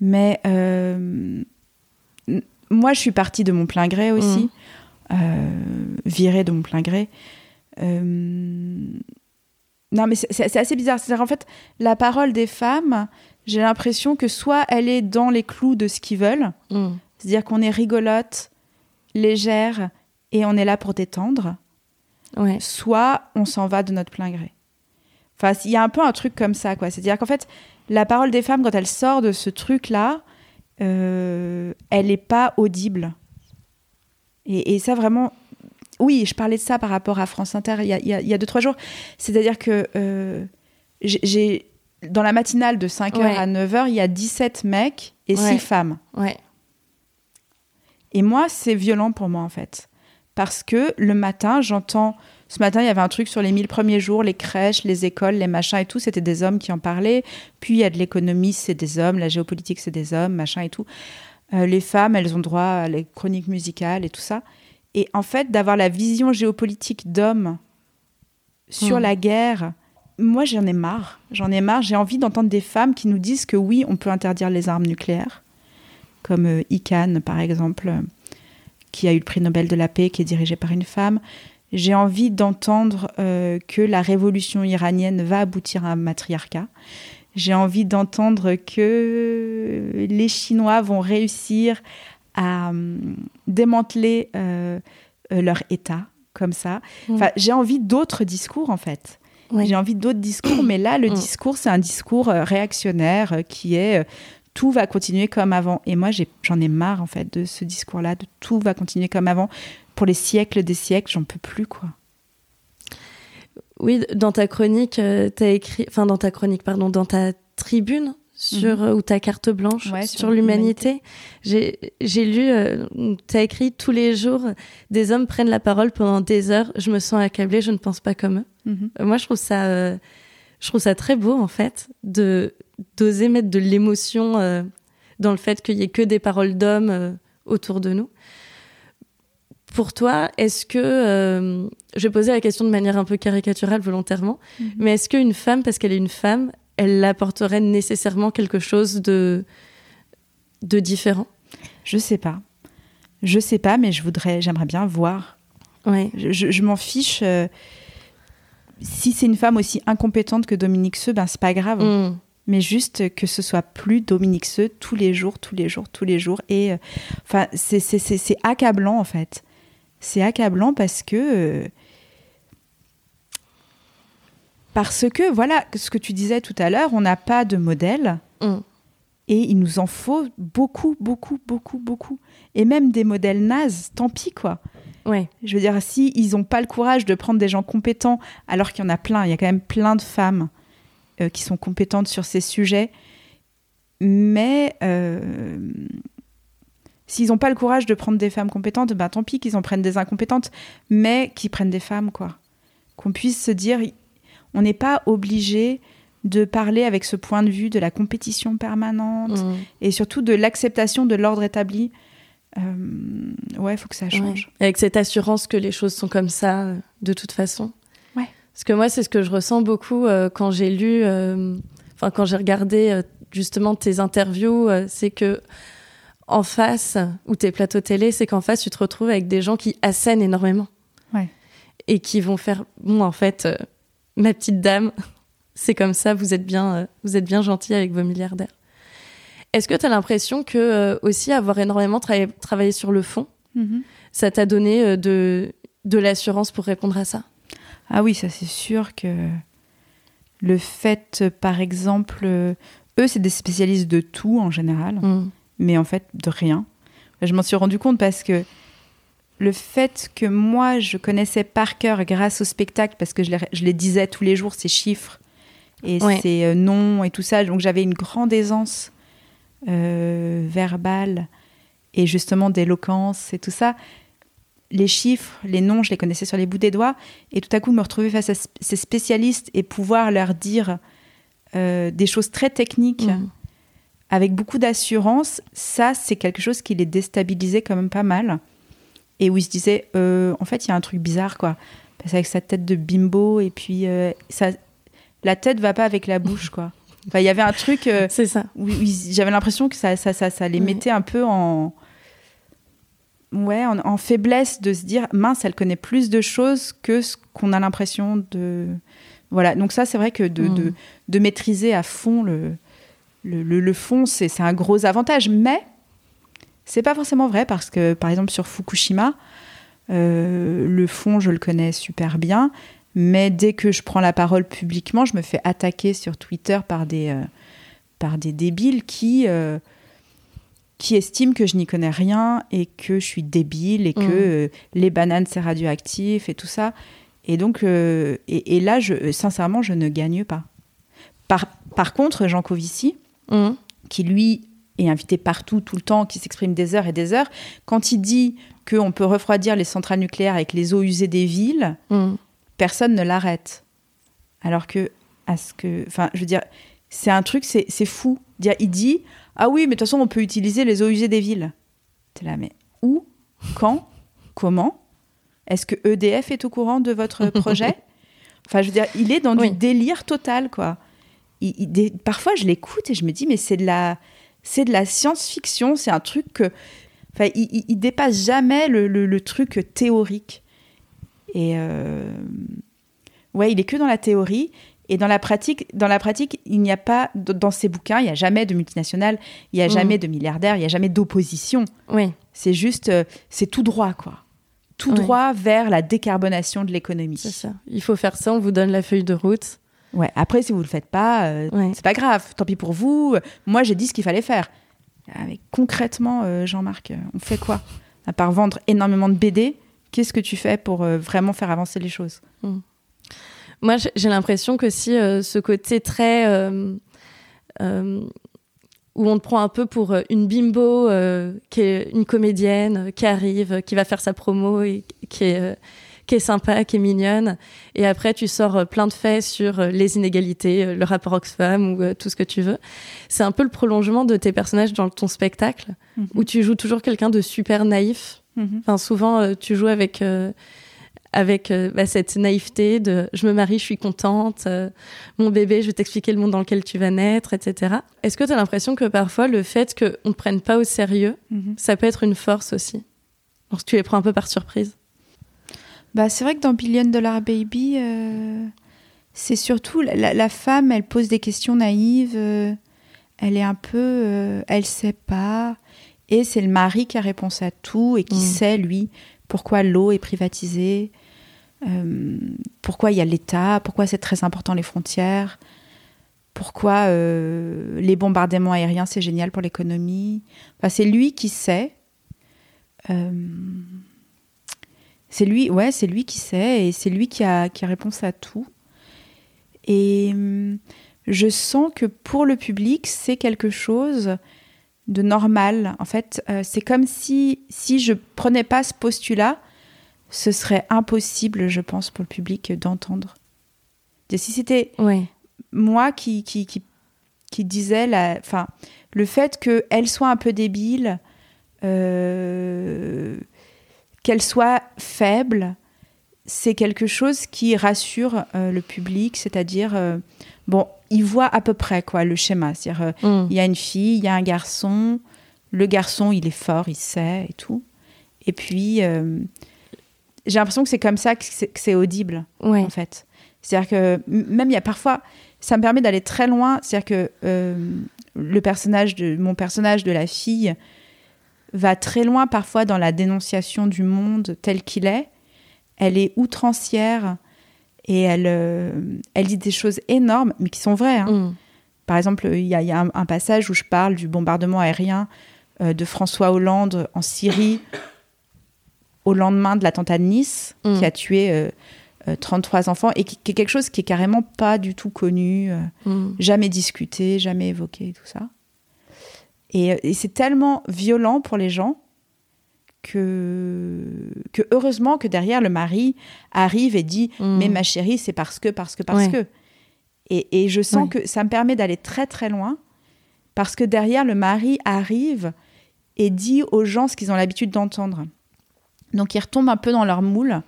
Mais moi, je suis partie de mon plein gré aussi, euh, virée de mon plein gré. Euh, non, mais c'est- assez bizarre. C'est-à-dire, en fait, la parole des femmes, j'ai l'impression que soit elle est dans les clous de ce qu'ils veulent, Mm. c'est-à-dire qu'on est rigolote, légère et on est là pour détendre, Ouais. soit on s'en va de notre plein gré. Enfin, il y a un peu un truc comme ça, quoi. C'est-à-dire qu'en fait, la parole des femmes, quand elle sort de ce truc-là, euh, elle n'est pas audible. Et, et ça, vraiment. Oui, je parlais de ça par rapport à France Inter il y a, il y a- il y a deux, trois jours. C'est-à-dire que euh, j'ai-. Dans la matinale de 5h Ouais. à 9h, il y a 17 mecs et 6 Ouais. femmes. Ouais. Et moi, c'est violent pour moi, en fait. Parce que le matin, j'entends. Ce matin, il y avait un truc sur les 1000 premiers jours, les crèches, les écoles, les machins et tout. C'était des hommes qui en parlaient. Puis il y a de l'économie, c'est des hommes. La géopolitique, c'est des hommes, machin et tout. Euh, les femmes, elles ont droit à les chroniques musicales et tout ça. Et en fait, d'avoir la vision géopolitique d'hommes sur Mm. la guerre, moi, j'en ai marre. J'en ai marre. J'ai envie d'entendre des femmes qui nous disent que oui, on peut interdire les armes nucléaires comme euh, Ican, par exemple, euh, qui a eu le prix Nobel de la paix, qui est dirigé par une femme. J'ai envie d'entendre euh, que la révolution iranienne va aboutir à un matriarcat. J'ai envie d'entendre que les Chinois vont réussir à hum, démanteler euh, euh, leur État, comme ça. Enfin, j'ai envie d'autres discours, en fait. J'ai envie d'autres discours, mais là, le Mm. discours, c'est un discours réactionnaire qui est tout va continuer comme avant. Et moi, j'en ai marre, en fait, de ce discours-là, de tout va continuer comme avant. Pour les siècles des siècles, j'en peux plus, quoi. Oui, dans ta chronique, tu as écrit, enfin dans ta chronique, pardon, dans ta tribune sur euh, ou ta carte blanche Mhm. Ouais, sur, sur l'humanité, j'ai lu, tu as écrit tous les jours, des hommes prennent la parole pendant des heures. Je me sens accablée, je ne pense pas comme eux. Mhm. Euh, Moi, je trouve ça, euh, je trouve ça très beau en fait de d'oser mettre de l'émotion euh, dans le fait qu'il y ait que des paroles d'hommes euh, autour de nous. Pour toi, est-ce que euh, je vais poser la question de manière un peu caricaturale volontairement, Mhm. mais est-ce qu'une femme, parce qu'elle est une femme, elle apporterait nécessairement quelque chose de de différent? Je sais pas. Je sais pas, mais je voudrais, j'aimerais bien voir. Ouais. Je, je- je m'en fiche. Si c'est une femme aussi incompétente que Dominique Seux, ben c'est pas grave. Mm. mais juste que ce soit plus Dominique Seux tous les jours, tous les jours, tous les jours. Et euh, enfin, c'est accablant en fait. C'est accablant parce que euh, parce que voilà ce que tu disais tout à l'heure, on n'a pas de modèle Mm. et il nous en faut beaucoup, beaucoup, beaucoup, beaucoup. Et même des modèles nazes, tant pis quoi. Ouais. Je veux dire, si ils n'ont pas le courage de prendre des gens compétents, alors qu'il y en a plein, il y a quand même plein de femmes euh, qui sont compétentes sur ces sujets, mais euh, s'ils n'ont pas le courage de prendre des femmes compétentes, bah tant pis qu'ils en prennent des incompétentes, mais qu'ils prennent des femmes, quoi. Qu'on puisse se dire, on n'est pas obligé de parler avec ce point de vue de la compétition permanente Mm. et surtout de l'acceptation de l'ordre établi. Euh, ouais, il faut que ça change. Ouais. Avec cette assurance que les choses sont comme ça, euh, de toute façon. Ouais. Parce que moi, c'est ce que je ressens beaucoup euh, quand j'ai lu, euh, enfin, quand j'ai regardé euh, justement tes interviews, c'est que en face, ou tes plateaux télé, c'est qu'en face, tu te retrouves avec des gens qui assènent énormément. Ouais. Et qui vont faire, bon, en fait, ma petite dame, c'est comme ça, vous êtes bien, vous êtes bien gentil avec vos milliardaires. Est-ce que tu as l'impression que euh, aussi avoir énormément travaillé sur le fond, Mhm. ça t'a donné euh, de, de l'assurance pour répondre à ça? Ah oui, ça c'est sûr que le fait, par exemple, euh, eux c'est des spécialistes de tout en général, Mm. mais en fait de rien. Je m'en suis rendu compte parce que le fait que moi je connaissais par cœur grâce au spectacle, parce que je les, je les disais tous les jours, ces chiffres et Ouais. ces noms et tout ça, donc j'avais une grande aisance euh, verbale et justement d'éloquence et tout ça. Les chiffres, les noms, je les connaissais sur les bouts des doigts. Et tout à coup, me retrouver face à ces spécialistes et pouvoir leur dire euh, des choses très techniques Mm. avec beaucoup d'assurance, ça, c'est quelque chose qui les déstabilisait quand même pas mal. Et où ils se disaient, euh, en fait, il y a un truc bizarre, quoi. Parce qu'avec sa tête de bimbo, et puis euh, ça, la tête va pas avec la bouche, quoi. Enfin, il y avait un truc euh, C'est ça. où, j'avais l'impression que ça, ça, ça, ça les Ouais. mettait un peu en, ouais, en, en faiblesse de se dire, mince, elle connaît plus de choses que ce qu'on a l'impression de. Voilà, donc ça, c'est vrai que de, Mm. de, de maîtriser à fond le, le, le- le fond, c'est c'est un gros avantage. Mais c'est pas forcément vrai parce que, par exemple, sur Fukushima, euh, le fond, je le connais super bien. Mais dès que je prends la parole publiquement, je me fais attaquer sur Twitter par des, euh, par des débiles qui, euh, qui estiment que je n'y connais rien et que je suis débile et que Mm. euh, les bananes, c'est radioactif et tout ça. Et donc, et, et là, je, sincèrement, je ne gagne pas. Par, par contre, Jean Covici, Mm. qui lui est invité partout, tout le temps, qui s'exprime des heures et des heures, quand il dit qu'on peut refroidir les centrales nucléaires avec les eaux usées des villes, Mm. Personne ne l'arrête. Alors que, à ce que, enfin, je veux dire, c'est un truc, c'est fou. Il dit, ah oui, mais de toute façon, on peut utiliser les eaux usées des villes. T'es là, mais où, quand, comment Est-ce que EDF est au courant de votre projet? Enfin, je veux dire, il est dans Oui. du délire total, quoi. Il- il- des- parfois, je l'écoute et je me dis, mais c'est de la, c'est de la science-fiction. C'est un truc que, enfin, il, il- il dépasse jamais le, le- le truc théorique. Et euh, ouais, il est que dans la théorie. Et dans la pratique, dans la pratique, il n'y a pas dans ces bouquins, il n'y a jamais de multinationales, il n'y a Mhm. jamais de milliardaires, il n'y a jamais d'opposition. Oui. C'est juste, euh, c'est tout droit, quoi. Tout droit vers la décarbonation de l'économie. C'est ça. Il faut faire ça, on vous donne la feuille de route. Ouais. Après, si vous le faites pas, euh, Ouais. c'est pas grave. Tant pis pour vous. Moi, j'ai dit ce qu'il fallait faire. Ah, mais concrètement, euh, Jean-Marc, on fait quoi? À part vendre énormément de BD, qu'est-ce que tu fais pour euh, vraiment faire avancer les choses? Moi, j'ai- l'impression que si euh, ce côté très. euh, euh, où on te prend un peu pour une bimbo, qui est une comédienne, qui arrive, qui va faire sa promo, et qui est, qui est sympa, qui est mignonne. Et après, tu sors plein de faits sur les inégalités, le rapport Oxfam ou tout ce que tu veux. C'est un peu le prolongement de tes personnages dans ton spectacle, où tu joues toujours quelqu'un de super naïf. Mhm. Enfin, souvent, euh, tu joues avec, euh, avec euh, bah, cette naïveté de je me marie, je suis contente, euh, mon bébé, je vais t'expliquer le monde dans lequel tu vas naître, etc. Est-ce que tu as l'impression que parfois, le fait qu'on ne te prenne pas au sérieux, Mhm. ça peut être une force aussi? Lorsque tu les prends un peu par surprise Bah, c'est vrai que dans Billion Dollar Baby, euh, c'est surtout la, la- la femme, elle pose des questions naïves, euh, elle est un peu, euh, elle sait pas, et c'est le mari qui a réponse à tout et qui Mm. sait lui pourquoi l'eau est privatisée, euh, pourquoi il y a l'État, pourquoi c'est très important les frontières, pourquoi euh, les bombardements aériens c'est génial pour l'économie. Enfin, c'est lui qui sait. Euh, c'est lui, ouais, c'est lui qui sait et c'est lui qui a, qui a réponse à tout. Et je sens que pour le public, c'est quelque chose de normal. En fait, euh, c'est comme si, si je prenais pas ce postulat, ce serait impossible, je pense, pour le public d'entendre. Et Si c'était Oui. moi qui, qui, qui, qui disais la, enfin, le fait qu'elle soit un peu débile, euh, qu'elle soit faible, c'est quelque chose qui rassure euh, le public, c'est-à-dire, bon, il voit à peu près quoi le schéma. C'est-à-dire, euh, Mm. il y a une fille, il y a un garçon, le garçon, il est fort, il sait et tout. Et puis, euh, j'ai l'impression que c'est comme ça que c'est audible Ouais. en fait. C'est-à-dire que même il y a parfois, ça me permet d'aller très loin. C'est-à-dire que euh, le personnage de mon personnage de la fille va très loin parfois dans la dénonciation du monde tel qu'il est. Elle est outrancière et elle, euh, elle dit des choses énormes, mais qui sont vraies. hein. Mm. Par exemple, il y a, il y a un, un passage où je parle du bombardement aérien euh, de François Hollande en Syrie au lendemain de l'attentat de Nice, Mm. qui a tué euh, euh, 33 enfants, et qui, qui est quelque chose qui est carrément pas du tout connu, Mm. jamais discuté, jamais évoqué, tout ça. Et, et c'est tellement violent pour les gens que, que heureusement que derrière le mari arrive et dit Mm. mais ma chérie c'est parce que parce que parce Ouais. que et, et je sens Ouais. que ça me permet d'aller très très loin parce que derrière le mari arrive et dit aux gens ce qu'ils ont l'habitude d'entendre donc ils retombent un peu dans leur moule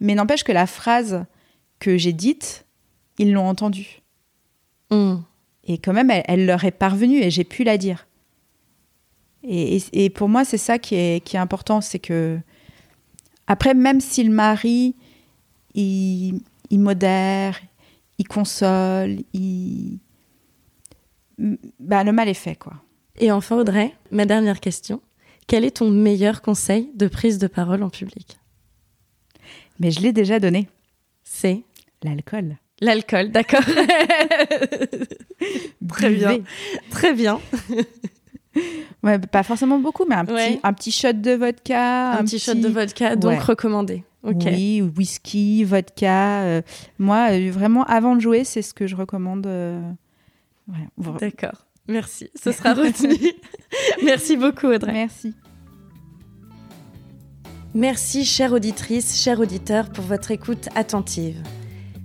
mais n'empêche que la phrase que j'ai dite ils l'ont entendue Mm. et quand même, elle, elle leur est parvenue et j'ai pu la dire. Et, et- et pour moi, c'est ça qui est, qui est important, c'est que après, même si le mari, il, il modère, il console, il, bah, le mal est fait, quoi. Et enfin, Audrey, ma dernière question. Quel est ton meilleur conseil de prise de parole en public? Mais je l'ai déjà donné, C'est? L'alcool. l'alcool, d'accord Très bien. Très bien. Ouais, pas forcément beaucoup, mais un petit, Ouais. un petit shot de vodka. Un, petit shot de vodka, donc Ouais. recommandé. Ok. Oui, whisky, vodka. euh, moi, euh, vraiment, avant de jouer, c'est ce que je recommande. euh, voilà. D'accord. Merci. Ce sera retenu. Merci beaucoup, Audrey. Merci. Merci, chère auditrice, chers auditeurs, pour votre écoute attentive.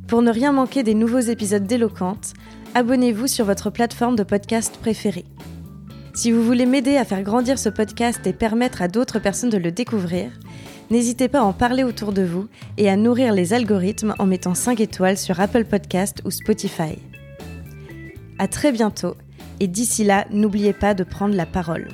Pour ne rien manquer des nouveaux épisodes d'Éloquente, abonnez-vous sur votre plateforme de podcast préférée. Si vous voulez m'aider à faire grandir ce podcast et permettre à d'autres personnes de le découvrir, n'hésitez pas à en parler autour de vous et à nourrir les algorithmes en mettant 5 étoiles sur Apple Podcast ou Spotify. À très bientôt et d'ici là, n'oubliez pas de prendre la parole.